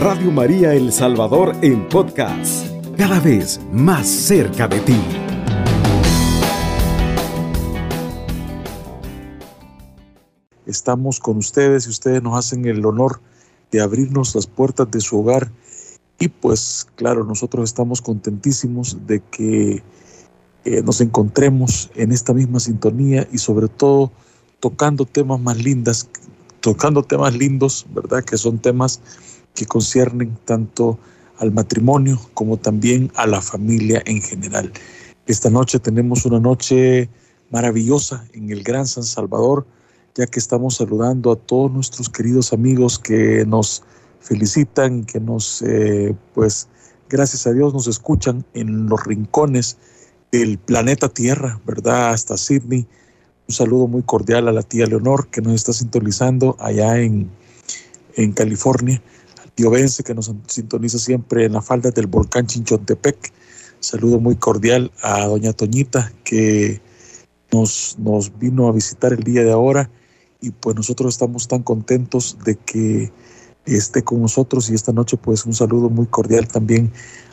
Radio María El Salvador en podcast, cada vez más cerca de ti. Estamos con ustedes y ustedes nos hacen el honor de abrirnos las puertas de su hogar y pues claro, nosotros estamos contentísimos de que eh, nos encontremos en esta misma sintonía y sobre todo tocando temas más lindas, tocando temas lindos, ¿verdad? Que son temas que conciernen tanto al matrimonio como también a la familia en general. Esta noche tenemos una noche maravillosa en el Gran San Salvador, ya que estamos saludando a todos nuestros queridos amigos que nos felicitan, que nos, eh, pues, gracias a Dios nos escuchan en los rincones del planeta Tierra, ¿verdad? Hasta Sydney. Un saludo muy cordial a la tía Leonor que nos está sintonizando allá en, en California. Que nos sintoniza siempre en la falda del volcán Chinchontepec. Saludo muy cordial a doña Toñita que nos, nos vino a visitar el día de ahora. Y pues nosotros estamos tan contentos de que esté con nosotros. Y esta noche pues un saludo muy cordial también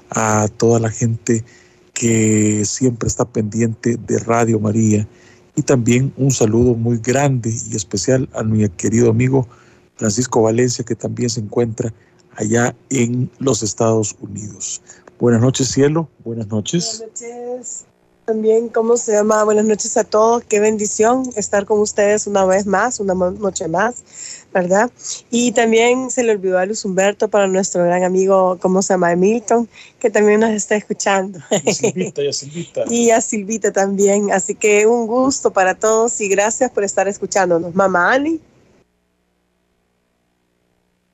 a toda la gente que siempre está pendiente de Radio María. Y también un saludo muy grande y especial a mi querido amigo Francisco Valencia que también se encuentra allá en los Estados Unidos. Buenas noches cielo, buenas noches. Buenas noches. También, ¿cómo se llama? Buenas noches a todos. Qué bendición estar con ustedes una vez más, una noche más, ¿verdad? Y también se le olvidó a Luz Humberto para nuestro gran amigo, ¿cómo se llama? Milton, que también nos está escuchando. Y a Silvita, y a Silvita. y a Silvita también. Así que un gusto para todos y gracias por estar escuchándonos. Mamá Ani.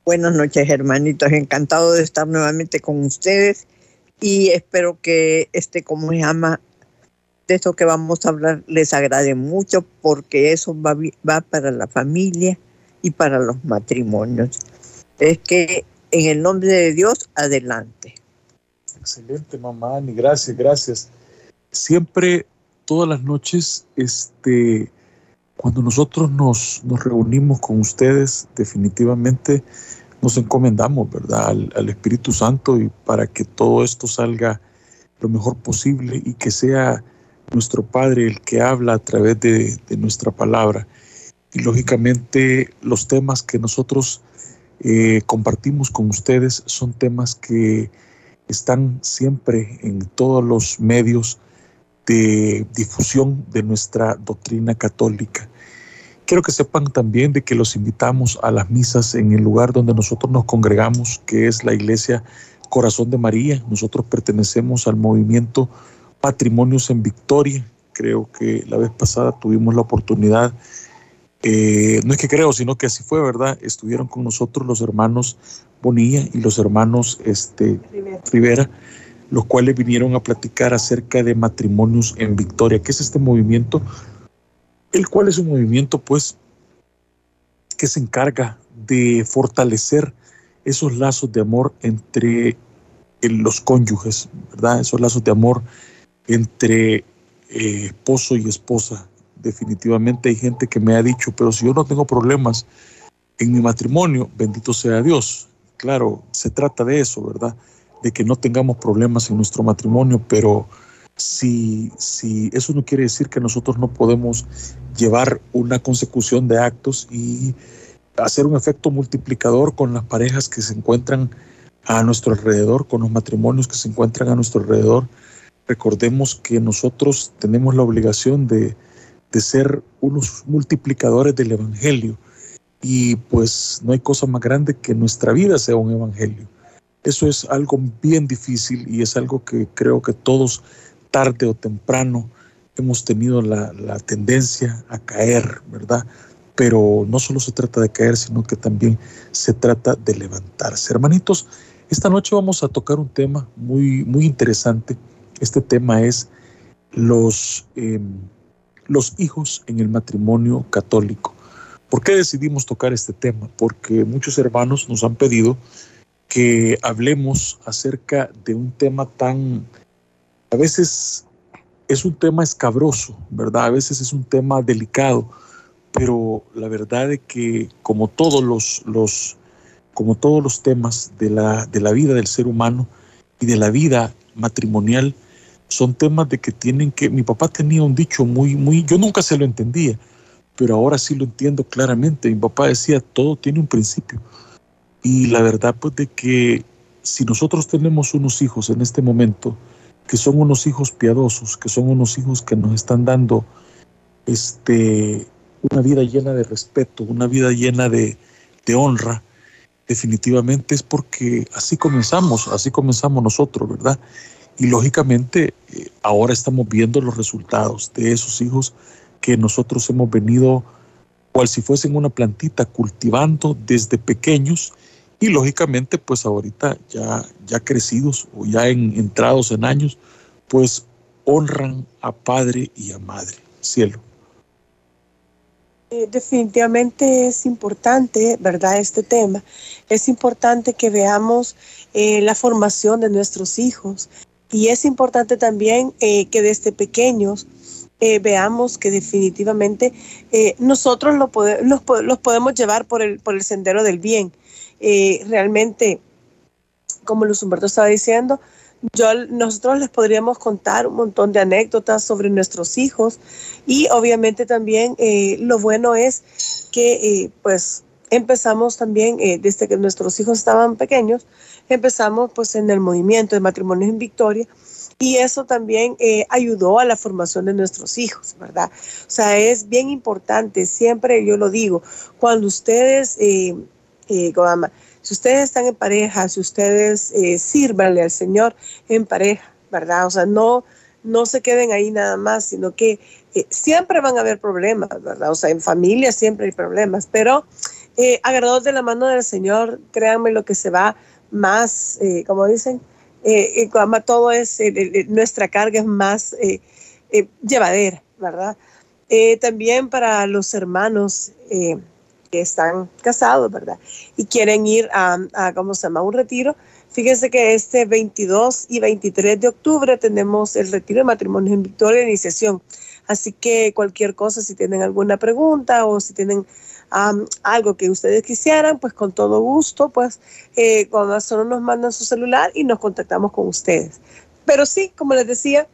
Buenas noches, hermanitos. Encantado de estar nuevamente con ustedes y espero que este, ¿cómo se llama? de esto que vamos a hablar les agrade mucho porque eso va, va para la familia y para los matrimonios. Es que en el nombre de Dios, adelante. Excelente, mamá Ani, gracias, gracias. Siempre, todas las noches, este, cuando nosotros nos, nos reunimos con ustedes, definitivamente nos encomendamos, ¿verdad?, al, Espíritu Santo y para que todo esto salga lo mejor posible y que sea nuestro Padre el que habla a través de, nuestra palabra. Y lógicamente los temas que nosotros eh, compartimos con ustedes son temas que están siempre en todos los medios de difusión de nuestra doctrina católica. Quiero que sepan también de que los invitamos a las misas en el lugar donde nosotros nos congregamos, que es la iglesia Corazón de María. Nosotros pertenecemos al movimiento Patrimonios en Victoria. Creo que la vez pasada tuvimos la oportunidad, eh, no es que creo, sino que así fue, ¿verdad? Estuvieron con nosotros los hermanos Bonilla y los hermanos este, Rivera. Los cuales vinieron a platicar acerca de matrimonios en Victoria. ¿Qué es este movimiento? El cual es un movimiento, pues, que se encarga de fortalecer esos lazos de amor entre los cónyuges, ¿verdad? Esos lazos de amor entre eh, esposo y esposa. Definitivamente hay gente que me ha dicho, pero si yo no tengo problemas en mi matrimonio, bendito sea Dios. Claro, se trata de eso, ¿verdad? De que no tengamos problemas en nuestro matrimonio, pero si, si eso no quiere decir que nosotros no podemos llevar una consecución de actos y hacer un efecto multiplicador con las parejas que se encuentran a nuestro alrededor, con los matrimonios que se encuentran a nuestro alrededor, Recordemos que nosotros tenemos la obligación de, ser unos multiplicadores del Evangelio y pues no hay cosa más grande que nuestra vida sea un Evangelio. Eso es algo bien difícil y es algo que creo que todos tarde o temprano hemos tenido la, tendencia a caer, ¿verdad? Pero no solo se trata de caer, sino que también se trata de levantarse. Hermanitos, esta noche vamos a tocar un tema muy, muy interesante este tema es los, em, los hijos en el matrimonio católico. ¿Por qué decidimos tocar este tema? Porque muchos hermanos nos han pedido que hablemos acerca de un tema tan, a veces es un tema escabroso, ¿verdad? A veces es un tema delicado, pero la verdad es que como todos los, los como todos los temas de la, de la vida del ser humano y de la vida matrimonial, son temas de que tienen que, mi papá tenía un dicho muy, muy, yo nunca se lo entendía, pero ahora sí lo entiendo claramente. Mi papá decía, todo tiene un principio. Y la verdad pues de que si nosotros tenemos unos hijos en este momento, que son unos hijos piadosos, que son unos hijos que nos están dando este, una vida llena de respeto, una vida llena de, de honra, definitivamente es porque así comenzamos, así comenzamos nosotros, ¿verdad? Y lógicamente eh, ahora estamos viendo los resultados de esos hijos que nosotros hemos venido, cual si fuesen una plantita, cultivando desde pequeños y lógicamente pues ahorita ya, ya crecidos o ya en, entrados en años, pues honran a padre y a madre, cielo. Eh, definitivamente es importante, ¿verdad? Este tema. Es importante que veamos eh, la formación de nuestros hijos y es importante también eh, que desde pequeños veamos que definitivamente nosotros lo los, podemos llevar por el, por el sendero del bien. Realmente, como Luz Humberto estaba diciendo, yo, nosotros les podríamos contar un montón de anécdotas sobre nuestros hijos y obviamente también eh, lo bueno es que eh, pues empezamos también eh, desde que nuestros hijos estaban pequeños, empezamos pues en el movimiento de matrimonios en Victoria y eso también ayudó a la formación de nuestros hijos, ¿verdad? O sea, es bien importante, siempre yo lo digo, cuando ustedes, eh, si ustedes están en pareja, si ustedes eh, sírvanle al Señor en pareja, ¿verdad? O sea, no, no se queden ahí nada más, sino que eh, siempre van a haber problemas, ¿verdad? O sea, en familia siempre hay problemas, pero eh, agarrados de la mano del Señor, créanme lo que se va más, eh, como dicen, eh, todo es, nuestra carga es más llevadera, ¿verdad? también para los hermanos, que están casados, ¿verdad? Y quieren ir a, ¿cómo se llama?, un retiro. Fíjense que este 22 y 23 de octubre tenemos el retiro de matrimonio en Victoria iniciación. Así que cualquier cosa, si tienen alguna pregunta o si tienen algo que ustedes quisieran, pues con todo gusto, pues eh, cuando solo nos mandan su celular y nos contactamos con ustedes. Pero sí, como les decía,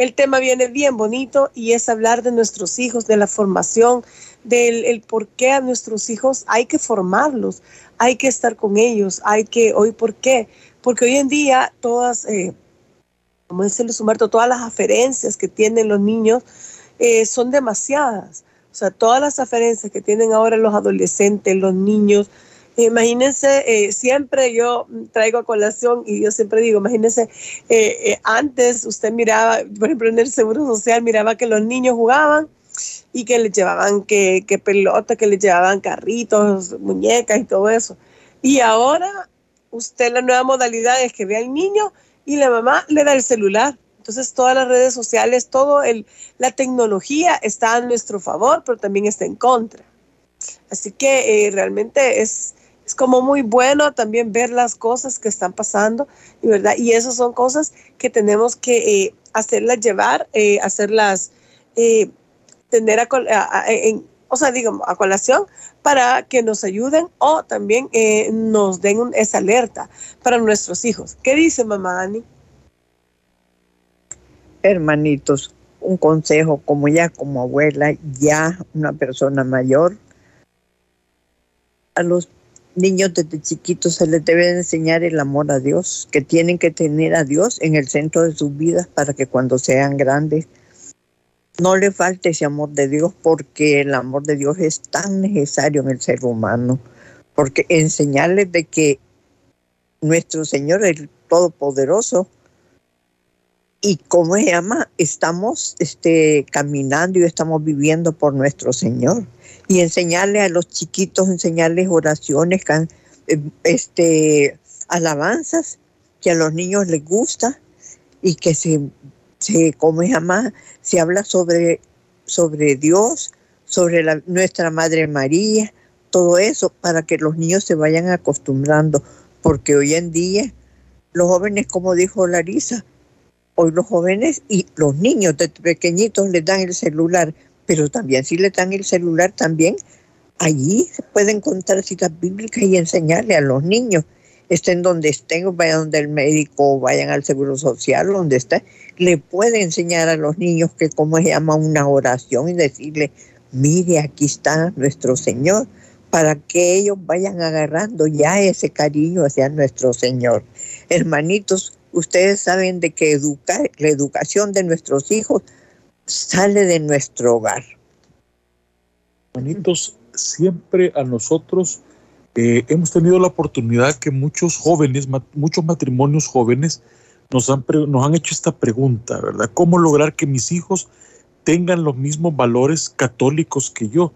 el tema viene bien bonito y es hablar de nuestros hijos, de la formación, del el por qué a nuestros hijos hay que formarlos, hay que estar con ellos, hay que, hoy, ¿por qué? Porque hoy en día todas, eh, como dice Luis Humberto, todas las aferencias que tienen los niños eh, son demasiadas. O sea, todas las aferencias que tienen ahora los adolescentes, los niños, imagínense, eh, siempre yo traigo a colación y yo siempre digo, imagínense, antes usted miraba, por ejemplo, en el Seguro Social, miraba que los niños jugaban y que le llevaban que, que pelota, que le llevaban carritos, muñecas y todo eso. Y ahora usted la nueva modalidad es que ve al niño y la mamá le da el celular. Entonces todas las redes sociales, todo el, la tecnología está a nuestro favor, pero también está en contra. Así que eh, realmente es, es como muy bueno también ver las cosas que están pasando, y verdad, y esas son cosas que tenemos que eh, hacerlas llevar, eh, hacerlas tener a, en, o sea, digo, a colación para que nos ayuden o también eh, nos den esa alerta para nuestros hijos. ¿Qué dice mamá Ani? Hermanitos, un consejo como ya como abuela, ya una persona mayor, a los niños desde chiquitos se les debe enseñar el amor a Dios, que tienen que tener a Dios en el centro de sus vidas para que cuando sean grandes no le falte ese amor de Dios porque el amor de Dios es tan necesario en el ser humano, porque enseñarles de que nuestro Señor es Todopoderoso y como se llama, estamos este, caminando y estamos viviendo por nuestro Señor. Y enseñarle a los chiquitos, enseñarles oraciones, eh, este, alabanzas que a los niños les gusta y que se se, ¿cómo se llama? Se habla sobre, sobre Dios, sobre nuestra Madre María, todo eso para que los niños se vayan acostumbrando, porque hoy en día los jóvenes, como dijo Larisa, hoy los jóvenes y los niños de pequeñitos les dan el celular, pero también si le dan el celular también allí se pueden encontrar citas bíblicas y enseñarle a los niños, estén donde estén, vayan donde el médico, vayan al seguro social, donde estén, le puede enseñar a los niños que cómo se llama una oración y decirle, mire, aquí está nuestro Señor, para que ellos vayan agarrando ya ese cariño hacia nuestro Señor. Hermanitos, ustedes saben de que educar, la educación de nuestros hijos sale de nuestro hogar. Hermanitos, siempre a nosotros eh, hemos tenido la oportunidad que muchos jóvenes, muchos matrimonios jóvenes, nos han, nos han hecho esta pregunta, ¿verdad? ¿Cómo lograr que mis hijos tengan los mismos valores católicos que yo?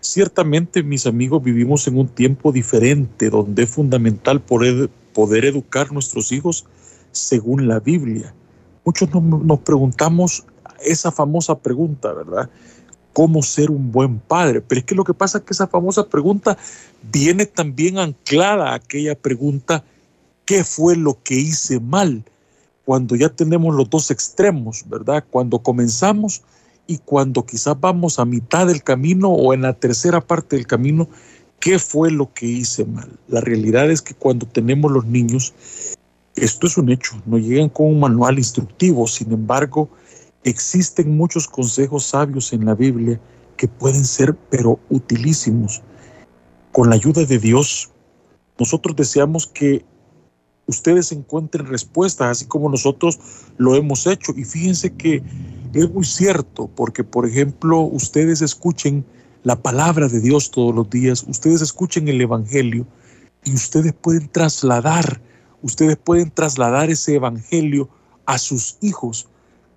Ciertamente, mis amigos, vivimos en un tiempo diferente donde es fundamental poder, poder educar a nuestros hijos según la Biblia. Muchos nos preguntamos esa famosa pregunta, ¿verdad? cómo ser un buen padre. Pero es que lo que pasa es que esa famosa pregunta viene también anclada a aquella pregunta, ¿qué fue lo que hice mal? Cuando ya tenemos los dos extremos, ¿verdad? Cuando comenzamos y cuando quizás vamos a mitad del camino o en la tercera parte del camino, ¿qué fue lo que hice mal? La realidad es que cuando tenemos los niños, esto es un hecho, no llegan con un manual instructivo, sin embargo, Existen muchos consejos sabios en la Biblia que pueden ser, pero utilísimos. Con la ayuda de Dios, nosotros deseamos que ustedes encuentren respuestas, así como nosotros lo hemos hecho. Y fíjense que es muy cierto, porque por ejemplo, ustedes escuchen la palabra de Dios todos los días, ustedes escuchen el Evangelio y ustedes pueden trasladar, ustedes pueden trasladar ese Evangelio a sus hijos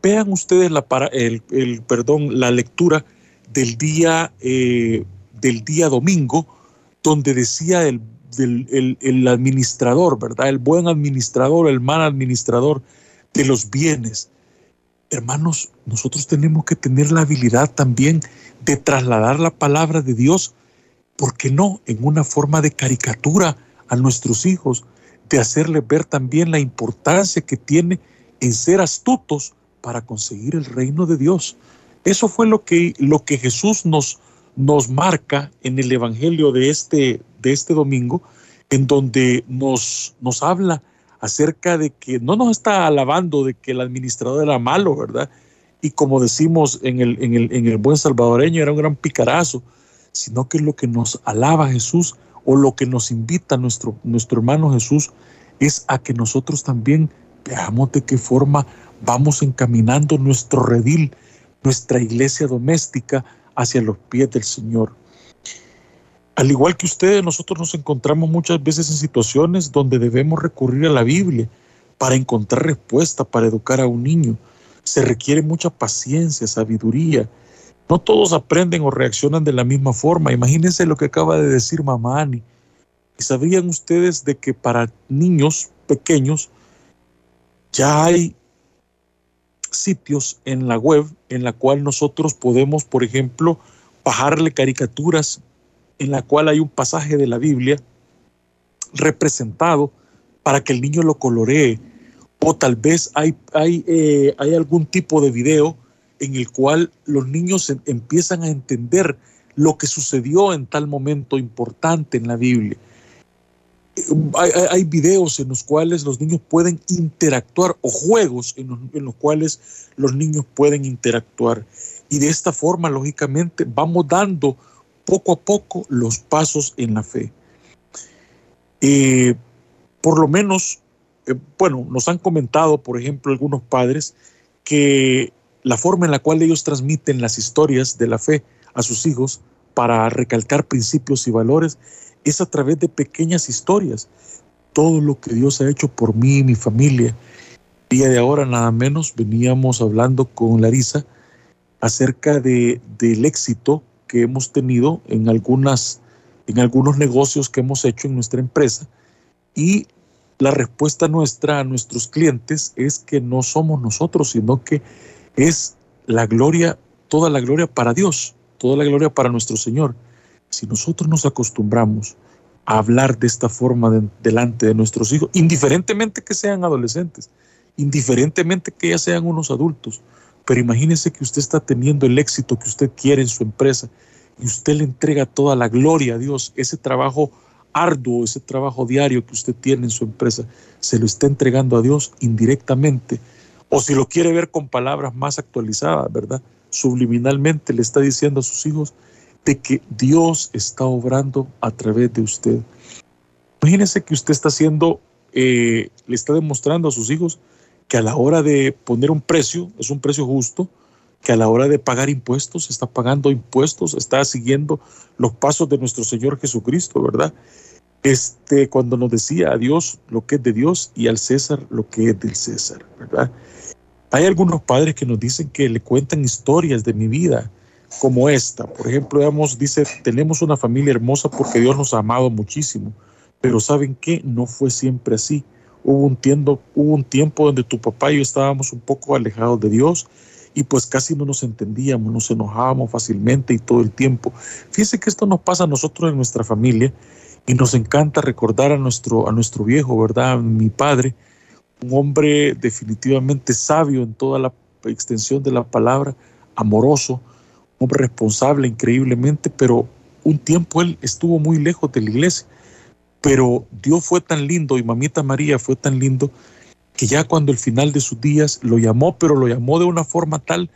Vean ustedes la, para, el, perdón, la lectura del día, eh, del día domingo, donde decía el, el, administrador, ¿verdad? El buen administrador, el mal administrador de los bienes. Hermanos, nosotros tenemos que tener la habilidad también de trasladar la palabra de Dios, ¿por qué no? En una forma de caricatura a nuestros hijos, de hacerles ver también la importancia que tiene en ser astutos para conseguir el reino de Dios. Eso fue lo que, lo que Jesús nos, nos marca en el Evangelio de este, de este domingo, en donde nos, nos habla acerca de que no nos está alabando de que el administrador era malo, ¿verdad? Y como decimos en el, en el, en el buen salvadoreño, era un gran picarazo, sino que lo que nos alaba Jesús o lo que nos invita nuestro, nuestro hermano Jesús es a que nosotros también veamos de qué forma vamos encaminando nuestro redil, nuestra iglesia doméstica hacia los pies del Señor. Al igual que ustedes, nosotros nos encontramos muchas veces en situaciones donde debemos recurrir a la Biblia para encontrar respuesta, para educar a un niño. Se requiere mucha paciencia, sabiduría. No todos aprenden o reaccionan de la misma forma. Imagínense lo que acaba de decir mamá Ani. ¿Y sabían ustedes de que para niños pequeños ya hay sitios en la web en la cual nosotros podemos, por ejemplo, bajarle caricaturas en la cual hay un pasaje de la Biblia representado para que el niño lo coloree. O tal vez hay, hay, eh, hay algún tipo de video en el cual los niños empiezan a entender lo que sucedió en tal momento importante en la Biblia hay, videos en los cuales los niños pueden interactuar o juegos en los, cuales los niños pueden interactuar. Y de esta forma, lógicamente, vamos dando poco a poco los pasos en la fe. Eh, por lo menos, eh, bueno, nos han comentado, por ejemplo, algunos padres que la forma en la cual ellos transmiten las historias de la fe a sus hijos para recalcar principios y valores es a través de pequeñas historias. Todo lo que Dios ha hecho por mí y mi familia. Día de ahora, nada menos, veníamos hablando con Larisa acerca de, del éxito que hemos tenido en, algunas, en algunos negocios que hemos hecho en nuestra empresa. Y la respuesta nuestra a nuestros clientes es que no somos nosotros, sino que es la gloria, toda la gloria para Dios, toda la gloria para nuestro Señor. Si nosotros nos acostumbramos a hablar de esta forma delante de nuestros hijos, indiferentemente que sean adolescentes, indiferentemente que ya sean unos adultos, pero imagínese que usted está teniendo el éxito que usted quiere en su empresa y usted le entrega toda la gloria a Dios, ese trabajo arduo, ese trabajo diario que usted tiene en su empresa, se lo está entregando a Dios indirectamente. O si lo quiere ver con palabras más actualizadas, ¿verdad? Subliminalmente le está diciendo a sus hijos de que Dios está obrando a través de usted. Imagínese que usted está haciendo, eh, le está demostrando a sus hijos que a la hora de poner un precio, es un precio justo, que a la hora de pagar impuestos, está pagando impuestos, está siguiendo los pasos de nuestro Señor Jesucristo, ¿verdad? Este, cuando nos decía a Dios lo que es de Dios y al César lo que es del César, ¿verdad? Hay algunos padres que nos dicen que le cuentan historias de mi vida, como esta. Por ejemplo, digamos, dice, tenemos una familia hermosa porque Dios nos ha amado muchísimo, pero ¿saben qué? No fue siempre así. Hubo un, tiempo, donde tu papá y yo estábamos un poco alejados de Dios y pues casi no nos entendíamos, nos enojábamos fácilmente y todo el tiempo. Fíjense que esto nos pasa a nosotros en nuestra familia y nos encanta recordar a nuestro, a nuestro viejo, ¿verdad? Mi padre, un hombre definitivamente sabio en toda la extensión de la palabra, amoroso, un hombre responsable increíblemente, pero un tiempo él estuvo muy lejos de la iglesia. Pero Dios fue tan lindo y mamita María fue tan lindo que ya cuando el final de sus días lo llamó, pero lo llamó de una forma tal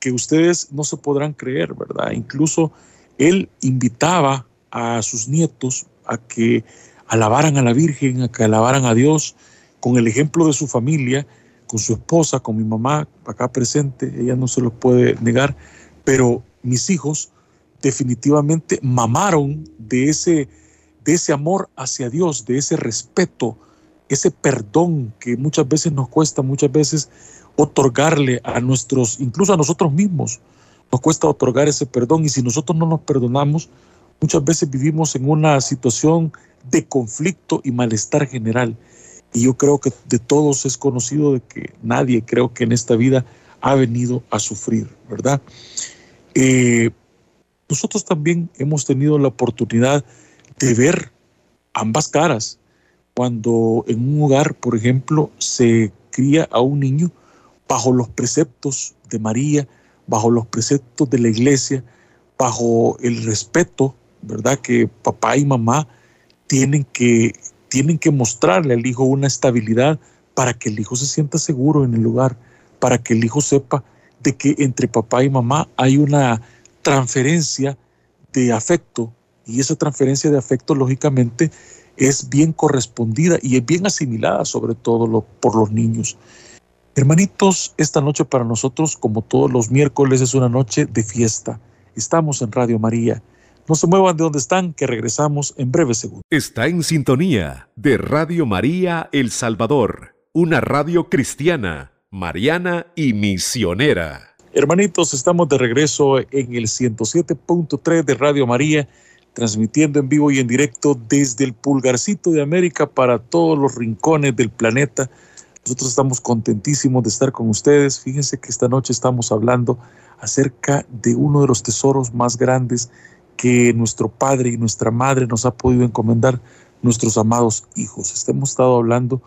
que ustedes no se podrán creer, ¿verdad? Incluso él invitaba a sus nietos a que alabaran a la Virgen, a que alabaran a Dios, con el ejemplo de su familia, con su esposa, con mi mamá acá presente, ella no se lo puede negar, pero mis hijos definitivamente mamaron de ese, de ese amor hacia Dios, de ese respeto ese perdón que muchas veces nos cuesta, muchas veces otorgarle a nuestros, incluso a nosotros mismos, nos cuesta otorgar ese perdón y si nosotros no nos perdonamos, muchas veces vivimos en una situación de conflicto y malestar general. Y yo creo que de todos es conocido de que nadie creo que en esta vida ha venido a sufrir, ¿verdad? Eh, nosotros también hemos tenido la oportunidad de ver ambas caras, cuando en un hogar, por ejemplo, se cría a un niño bajo los preceptos de María, bajo los preceptos de la iglesia, bajo el respeto, ¿verdad? Que papá y mamá tienen que, tienen que mostrarle al hijo una estabilidad para que el hijo se sienta seguro en el lugar, para que el hijo sepa de que entre papá y mamá hay una transferencia de afecto y esa transferencia de afecto lógicamente es bien correspondida y es bien asimilada sobre todo por los niños. Hermanitos, esta noche para nosotros, como todos los miércoles, es una noche de fiesta. Estamos en Radio María. No se muevan de donde están, que regresamos en breve segundo. Está en sintonía de Radio María El Salvador, una radio cristiana, mariana y misionera. Hermanitos, estamos de regreso en el 107.3 de Radio María transmitiendo en vivo y en directo desde el pulgarcito de América para todos los rincones del planeta. Nosotros estamos contentísimos de estar con ustedes. Fíjense que esta noche estamos hablando acerca de uno de los tesoros más grandes que nuestro Padre y nuestra Madre nos ha podido encomendar, nuestros amados hijos. Hemos estado hablando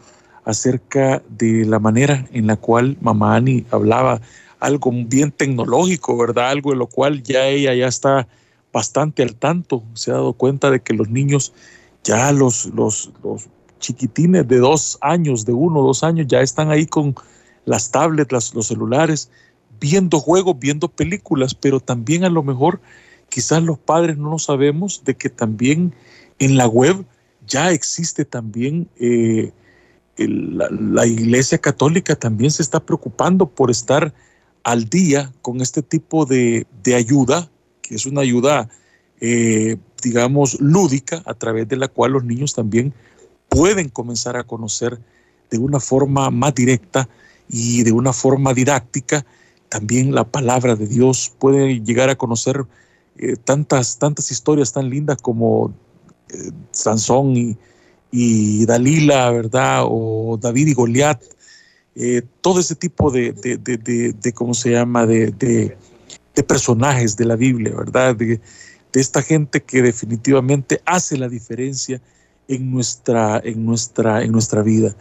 acerca de la manera en la cual mamá Ani hablaba algo bien tecnológico, ¿verdad? Algo de lo cual ya ella ya está bastante al tanto, se ha dado cuenta de que los niños, ya los, los, chiquitines de dos años, de uno o dos años, ya están ahí con las tablets, los celulares, viendo juegos, viendo películas, pero también a lo mejor quizás los padres no lo sabemos de que también en la web ya existe también eh, la, iglesia católica también se está preocupando por estar al día con este tipo de, ayuda es una ayuda, eh, digamos, lúdica, a través de la cual los niños también pueden comenzar a conocer de una forma más directa y de una forma didáctica. También la palabra de Dios, pueden llegar a conocer eh, tantas, tantas historias tan lindas como eh, Sansón y, Dalila, ¿verdad? O David y Goliat, todo ese tipo de, de, ¿cómo se llama?, de, de personajes de la Biblia, ¿verdad? De, esta gente que definitivamente hace la diferencia en nuestra, en nuestra, en nuestra vida.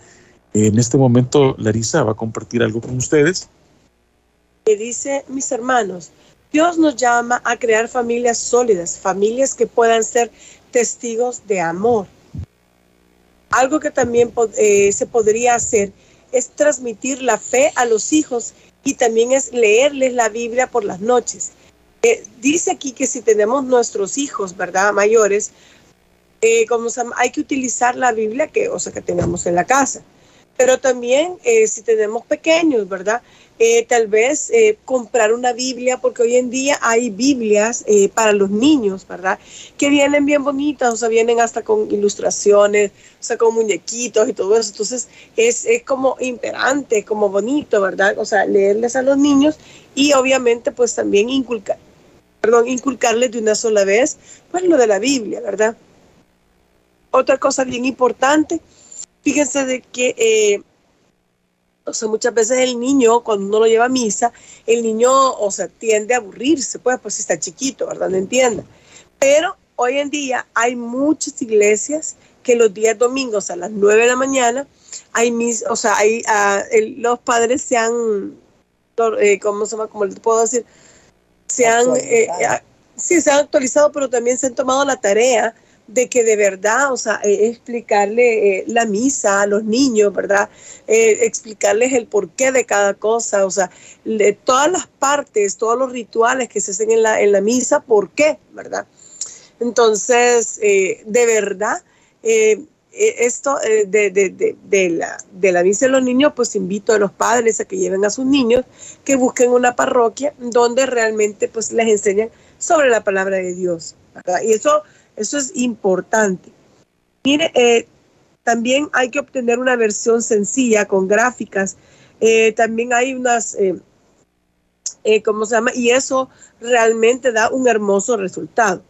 En este momento, Larisa va a compartir algo con ustedes. Que dice, mis hermanos, Dios nos llama a crear familias sólidas, familias que puedan ser testigos de amor. Algo que también eh, se podría hacer es transmitir la fe a los hijos y también es leerles la Biblia por las noches. Eh, dice aquí que si tenemos nuestros hijos, ¿verdad? Mayores, eh, hay que utilizar la Biblia que, o sea, que tengamos en la casa. Pero también eh, si tenemos pequeños, ¿verdad? tal vez comprar una Biblia, porque hoy en día hay Biblias para los niños, ¿verdad? Que vienen bien bonitas, o sea, vienen hasta con ilustraciones, o sea, con muñequitos y todo eso. Entonces, es, es como imperante, como bonito, ¿verdad? O sea, leerles a los niños y obviamente pues también inculcar, perdón, inculcarles de una sola vez, pues lo de la Biblia, ¿verdad? Otra cosa bien importante, fíjense de que, eh, o sea, muchas veces el niño, cuando uno lo lleva a misa, el niño, o sea, tiende a aburrirse, pues, pues si está chiquito, ¿verdad? No entienda. Pero hoy en día hay muchas iglesias que los días domingos a las 9 de la mañana, hay mis, o sea, hay, ah, los padres se han, eh, ¿cómo se llama? ¿Cómo les puedo decir? se han, eh, eh, sí, se han actualizado, pero también se han tomado la tarea de que de verdad, o sea, eh, explicarle la misa a los niños, ¿verdad? explicarles el porqué de cada cosa, o sea, todas las partes, todos los rituales que se hacen en la, en la misa, ¿por qué, ¿verdad? Entonces, de verdad, e, esto eh, de, de, de, la, de la misa de los niños, pues invito a los padres a que lleven a sus niños, que busquen una parroquia donde realmente pues les enseñan sobre la palabra de Dios. Y eso, eso es importante. Mire, eh, también hay que obtener una versión sencilla con gráficas. Eh, también hay unas, ¿cómo se llama? Y eso realmente da un hermoso resultado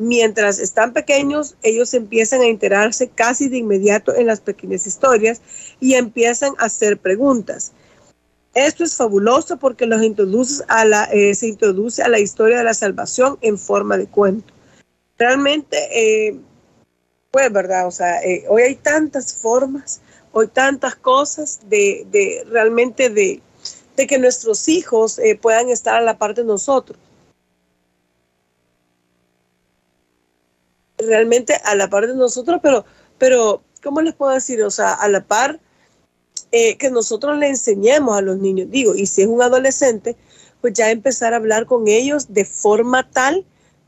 mientras están pequeños, ellos empiezan a enterarse casi de inmediato en las pequeñas historias y empiezan a hacer preguntas. Esto es fabuloso porque los a la, eh, se introduce a la historia de la salvación en forma de cuento. Realmente, eh, pues, ¿verdad? O sea, eh, hoy hay tantas formas, hoy tantas cosas de, de realmente de, de, que nuestros hijos puedan estar a la par de nosotros. realmente a la par de nosotros, pero, pero ¿cómo les puedo decir? O sea, a la par eh, que nosotros le enseñemos a los niños, digo, y si es un adolescente, pues ya empezar a hablar con ellos de forma tal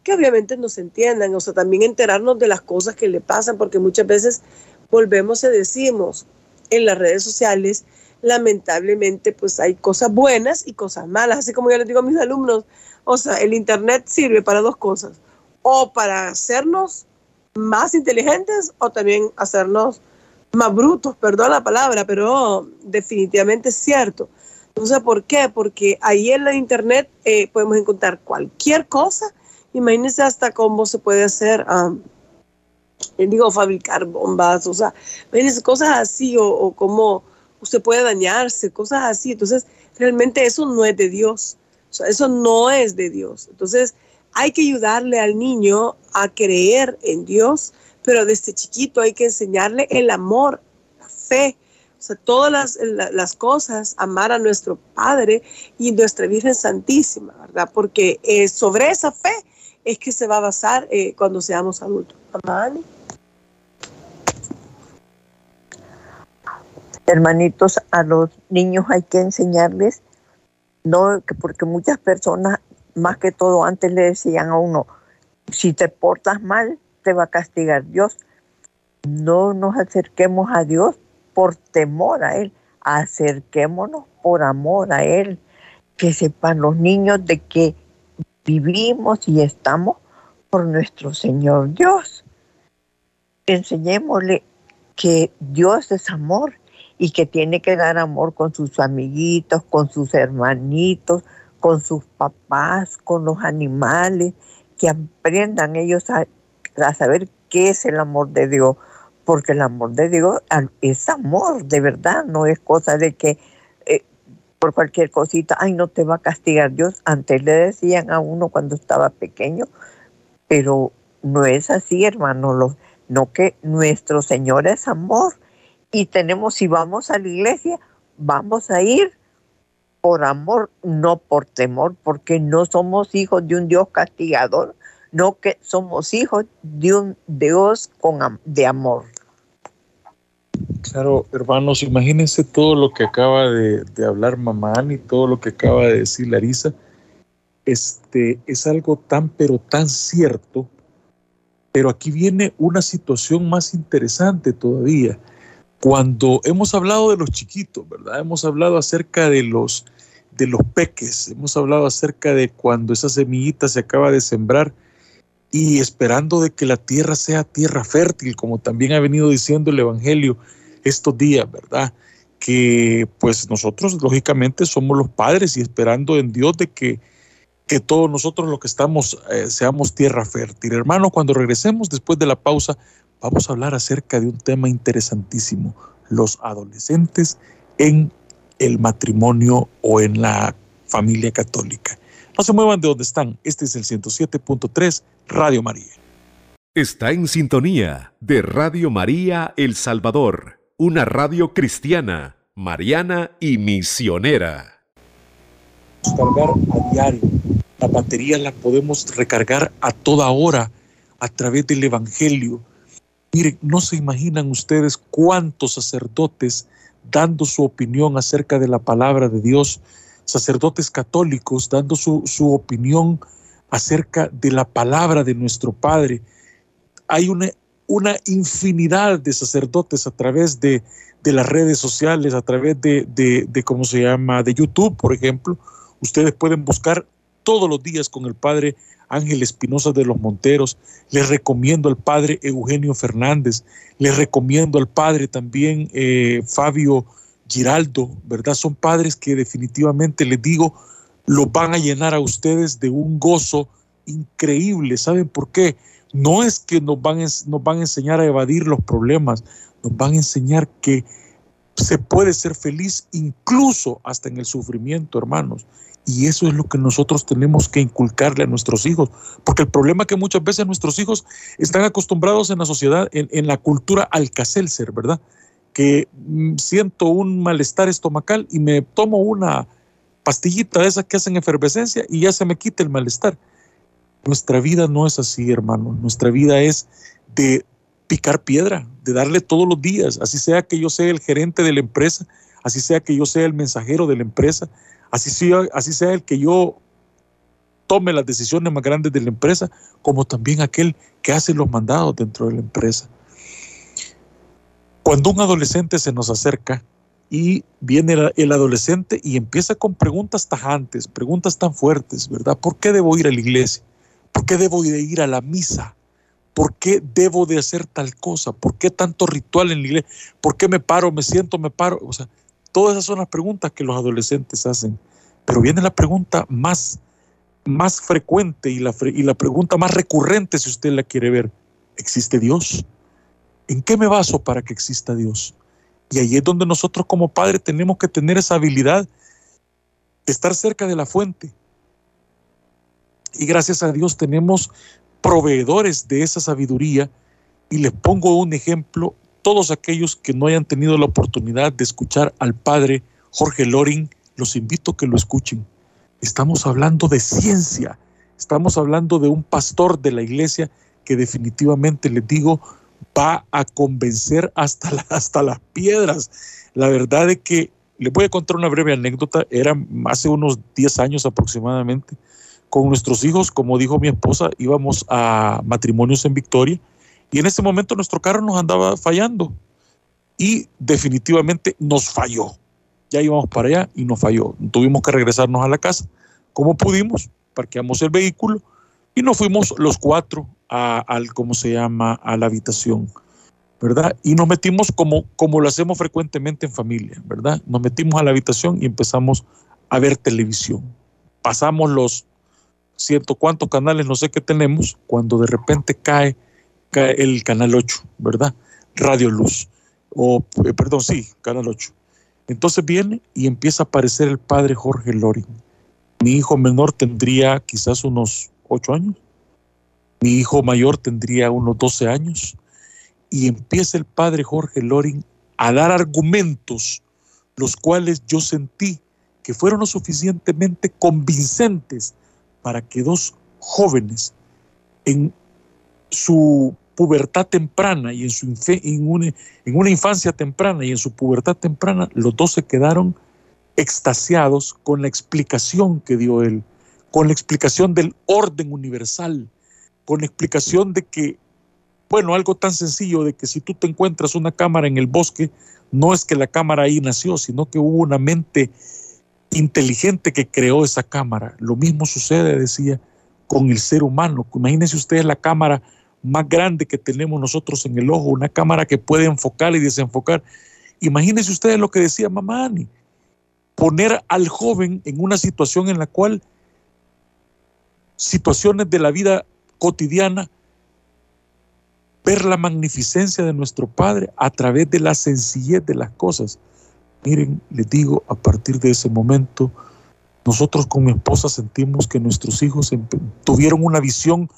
que obviamente nos entiendan, o sea, también enterarnos de las cosas que le pasan, porque muchas veces volvemos y decimos en las redes sociales, lamentablemente, pues hay cosas buenas y cosas malas, así como yo les digo a mis alumnos, o sea, el Internet sirve para dos cosas, o para hacernos más inteligentes o también hacernos más brutos, perdón la palabra, pero definitivamente es cierto. Entonces, ¿por qué? Porque ahí en la internet eh, podemos encontrar cualquier cosa. Imagínense hasta cómo se puede hacer, eh, digo, fabricar bombas, o sea, imagínense cosas así, o, o cómo usted puede dañarse, cosas así. Entonces, realmente eso no es de Dios. Eso no es de Dios. Entonces, hay que ayudarle al niño a creer en Dios, pero desde chiquito hay que enseñarle el amor, la fe, o sea, todas las, cosas, amar a nuestro Padre y nuestra Virgen Santísima, ¿verdad? Porque sobre esa fe es que se va a basar eh, cuando seamos adultos. Hermanitos, a los niños hay que enseñarles, no, porque muchas personas más que todo antes le decían a uno, si te portas mal, te va a castigar Dios. No nos acerquemos a Dios por temor a Él, acerquémonos por amor a Él, que sepan los niños de que vivimos y estamos por nuestro Señor Dios. Enseñémosle que Dios es amor y que tiene que dar amor con sus amiguitos, con sus hermanitos, con sus papás, con los animales, que aprendan ellos a, saber qué es el amor de Dios, porque el amor de Dios es amor, de verdad, no es cosa de que por cualquier cosita, ay, no te va a castigar Dios. Antes le decían a uno cuando estaba pequeño, pero no es así, hermano, no que nuestro Señor es amor y tenemos, si vamos a la iglesia, vamos a ir por amor, no por temor, porque no somos hijos de un Dios castigador, no que somos hijos de un Dios con, de amor. Claro, hermanos, imagínense todo lo que acaba de, hablar mamá y todo lo que acaba de decir Larisa. Este es algo tan, pero tan cierto. Pero aquí viene una situación más interesante todavía. Cuando hemos hablado de los chiquitos, ¿verdad? Hemos hablado acerca de los, de los peques, hemos hablado acerca de cuando esa semillita se acaba de sembrar y esperando de que la tierra sea tierra fértil, como también ha venido diciendo el Evangelio estos días, ¿verdad? Que pues nosotros lógicamente somos los padres y esperando en Dios de que, que todos nosotros los que estamos eh, seamos tierra fértil. Hermano, cuando regresemos después de la pausa, vamos a hablar acerca de un tema interesantísimo, los adolescentes en el matrimonio o en la familia católica. No se muevan de donde están. Este es el 107.3 Radio María. Está en sintonía de Radio María El Salvador, una radio cristiana, mariana y misionera. Cargar a diario. La batería la podemos recargar a toda hora a través del Evangelio. Miren, no se imaginan ustedes cuántos sacerdotes dando su opinión acerca de la palabra de Dios, sacerdotes católicos dando su, su opinión acerca de la palabra de nuestro Padre. Hay una, una infinidad de sacerdotes a través de, las redes sociales, a través de, ¿cómo se llama?, de YouTube, por ejemplo. Ustedes pueden buscar todos los días con el Padre Ángel Espinosa de los Monteros. Les recomiendo al Padre Eugenio Fernández. Les recomiendo al Padre también eh, Fabio Giraldo, ¿verdad? Son padres que definitivamente les digo, los van a llenar a ustedes de un gozo increíble. ¿Saben por qué? No es que nos van, nos van a enseñar a evadir los problemas, nos van a enseñar que se puede ser feliz incluso hasta en el sufrimiento, hermanos. Y eso es lo que nosotros tenemos que inculcarle a nuestros hijos, porque el problema es que muchas veces nuestros hijos están acostumbrados en la sociedad, en, en la cultura al ser, ¿verdad? Que mm, siento un malestar estomacal y me tomo una pastillita de esas que hacen efervescencia y ya se me quita el malestar. Nuestra vida no es así, hermano. Nuestra vida es de picar piedra, de darle todos los días, así sea que yo sea el gerente de la empresa, así sea que yo sea el mensajero de la empresa, así sea, así sea el que yo tome las decisiones más grandes de la empresa, como también aquel que hace los mandados dentro de la empresa. Cuando un adolescente se nos acerca, y viene el adolescente y empieza con preguntas tajantes, preguntas tan fuertes, ¿verdad? ¿Por qué debo ir a la iglesia? ¿Por qué debo de ir a la misa? ¿Por qué debo de hacer tal cosa? ¿Por qué tanto ritual en la iglesia? ¿Por qué me paro, me siento, me paro? O sea, todas esas son las preguntas que los adolescentes hacen. Pero viene la pregunta más, más frecuente y la, y la pregunta más recurrente, si usted la quiere ver. ¿Existe Dios? ¿En qué me baso para que exista Dios? Y ahí es donde nosotros como padres tenemos que tener esa habilidad de estar cerca de la fuente. Y gracias a Dios tenemos proveedores de esa sabiduría. Y les pongo un ejemplo, todos aquellos que no hayan tenido la oportunidad de escuchar al padre Jorge Loring, los invito a que lo escuchen. Estamos hablando de ciencia, estamos hablando de un pastor de la iglesia que definitivamente les digo, va a convencer hasta, hasta las piedras. La verdad es que les voy a contar una breve anécdota. Era hace unos 10 años aproximadamente. Con nuestros hijos, como dijo mi esposa, íbamos a matrimonios en Victoria y en ese momento nuestro carro nos andaba fallando y definitivamente nos falló. Ya íbamos para allá y nos falló. Tuvimos que regresarnos a la casa. como pudimos? Parqueamos el vehículo y nos fuimos los cuatro a, al, ¿cómo se llama?, a la habitación, ¿verdad? Y nos metimos como, como lo hacemos frecuentemente en familia, ¿verdad? Nos metimos a la habitación y empezamos a ver televisión. Pasamos los ciento cuántos canales, no sé qué tenemos, cuando de repente cae, cae el canal 8, ¿verdad? Radio Luz. O, eh, perdón, sí, canal 8. Entonces viene y empieza a aparecer el padre Jorge Loring. Mi hijo menor tendría quizás unos ocho años, mi hijo mayor tendría unos 12 años y empieza el padre Jorge Loring a dar argumentos, los cuales yo sentí que fueron lo suficientemente convincentes para que dos jóvenes en su pubertad temprana y en, su una, en una infancia temprana y en su pubertad temprana, los dos se quedaron extasiados con la explicación que dio él, con la explicación del orden universal, con la explicación de que, bueno, algo tan sencillo de que si tú te encuentras una cámara en el bosque, no es que la cámara ahí nació, sino que hubo una mente inteligente que creó esa cámara. Lo mismo sucede, decía, con el ser humano. Imagínense ustedes la cámara más grande que tenemos nosotros en el ojo, una cámara que puede enfocar y desenfocar. Imagínense ustedes lo que decía mamá Ani, poner al joven en una situación en la cual situaciones de la vida cotidiana, ver la magnificencia de nuestro Padre a través de la sencillez de las cosas. Miren, les digo, a partir de ese momento, nosotros con mi esposa sentimos que nuestros hijos tuvieron una visión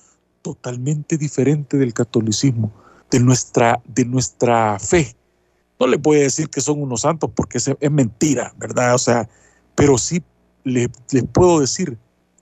totalmente diferente del catolicismo, de nuestra, de nuestra fe. No les voy a decir que son unos santos porque es, es mentira, ¿verdad? O sea, pero sí les, les puedo decir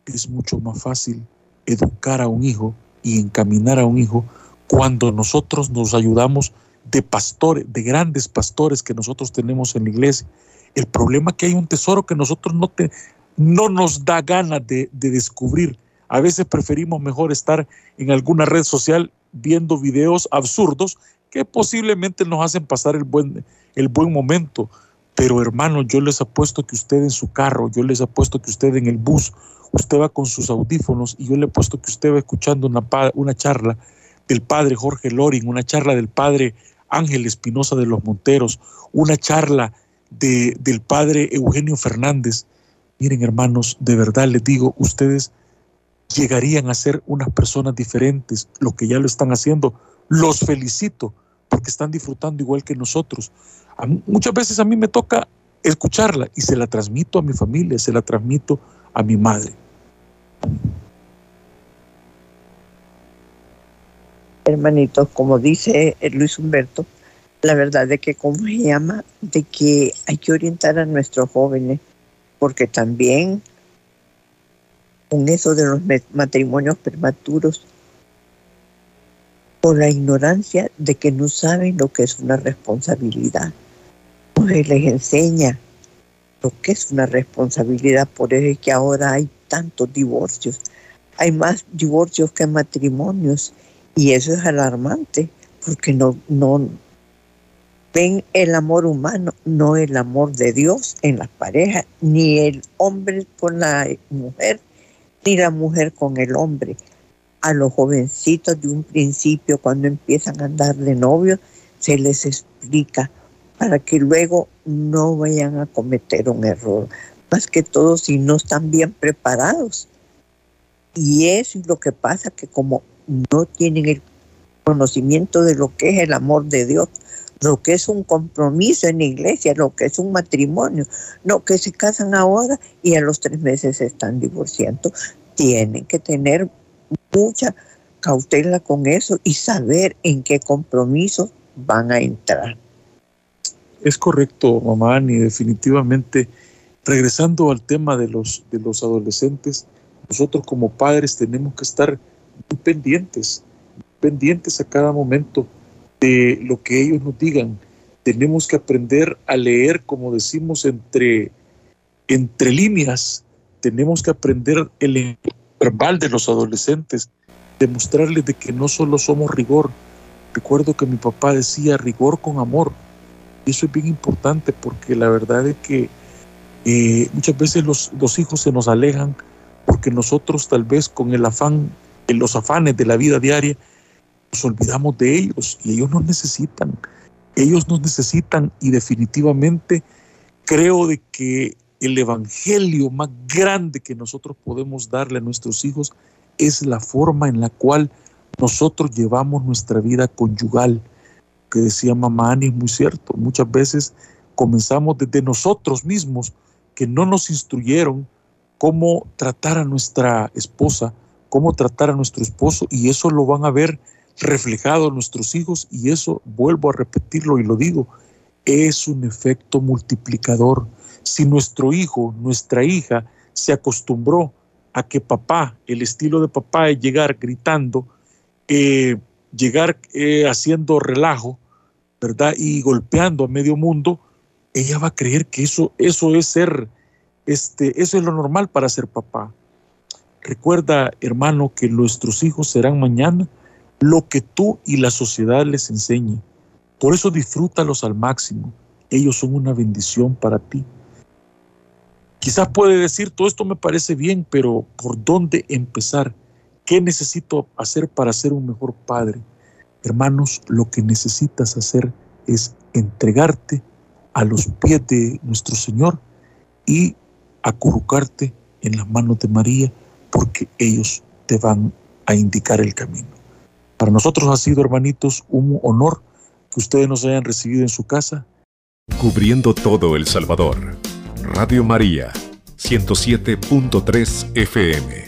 que es mucho más fácil educar a un hijo y encaminar a un hijo cuando nosotros nos ayudamos de pastores, de grandes pastores que nosotros tenemos en la iglesia. El problema es que hay un tesoro que nosotros no, te, no nos da ganas de, de descubrir a veces preferimos mejor estar en alguna red social viendo videos absurdos que posiblemente nos hacen pasar el buen, el buen momento. Pero hermano, yo les apuesto que usted en su carro, yo les apuesto que usted en el bus, usted va con sus audífonos y yo le apuesto que usted va escuchando una, una charla del padre Jorge Loring, una charla del padre Ángel Espinosa de los Monteros, una charla de, del padre Eugenio Fernández. Miren hermanos, de verdad les digo, ustedes llegarían a ser unas personas diferentes, lo que ya lo están haciendo. Los felicito porque están disfrutando igual que nosotros. muchas veces a mí me toca escucharla y se la transmito a mi familia, se la transmito a mi madre. Hermanitos, como dice Luis Humberto, la verdad es que como se llama, de que hay que orientar a nuestros jóvenes, porque también con eso de los matrimonios prematuros por la ignorancia de que no saben lo que es una responsabilidad. No se les enseña lo que es una responsabilidad, por eso es que ahora hay tantos divorcios. Hay más divorcios que matrimonios y eso es alarmante porque no, no ven el amor humano, no el amor de Dios en las parejas, ni el hombre con la mujer, ni la mujer con el hombre. A los jovencitos de un principio, cuando empiezan a andar de novio, se les explica para que luego no vayan a cometer un error. Más que todo si no están bien preparados. Y eso es lo que pasa, que como no tienen el conocimiento de lo que es el amor de Dios, lo que es un compromiso en la iglesia, lo que es un matrimonio, no que se casan ahora y a los tres meses se están divorciando. Tienen que tener mucha cautela con eso y saber en qué compromiso van a entrar. Es correcto, mamá, y definitivamente, regresando al tema de los, de los adolescentes, nosotros como padres tenemos que estar pendientes, pendientes a cada momento de lo que ellos nos digan. Tenemos que aprender a leer, como decimos, entre, entre líneas. Tenemos que aprender el verbal de los adolescentes, demostrarles de que no solo somos rigor. Recuerdo que mi papá decía rigor con amor. Eso es bien importante porque la verdad es que eh, muchas veces los, los hijos se nos alejan porque nosotros tal vez con el afán, en los afanes de la vida diaria, nos olvidamos de ellos y ellos nos necesitan. Ellos nos necesitan y definitivamente creo de que el evangelio más grande que nosotros podemos darle a nuestros hijos es la forma en la cual nosotros llevamos nuestra vida conyugal. Que decía mamá Ani, es muy cierto. Muchas veces comenzamos desde nosotros mismos que no nos instruyeron cómo tratar a nuestra esposa, cómo tratar a nuestro esposo, y eso lo van a ver reflejado en nuestros hijos y eso, vuelvo a repetirlo y lo digo, es un efecto multiplicador. Si nuestro hijo, nuestra hija se acostumbró a que papá, el estilo de papá es llegar gritando, eh, llegar eh, haciendo relajo, ¿verdad? Y golpeando a medio mundo, ella va a creer que eso, eso es ser, este, eso es lo normal para ser papá. Recuerda, hermano, que nuestros hijos serán mañana lo que tú y la sociedad les enseñe. Por eso disfrútalos al máximo. Ellos son una bendición para ti. Quizás puede decir, todo esto me parece bien, pero ¿por dónde empezar? ¿Qué necesito hacer para ser un mejor padre? Hermanos, lo que necesitas hacer es entregarte a los pies de nuestro Señor y acurrucarte en las manos de María, porque ellos te van a indicar el camino. Para nosotros ha sido, hermanitos, un honor que ustedes nos hayan recibido en su casa. Cubriendo todo El Salvador. Radio María, 107.3 FM.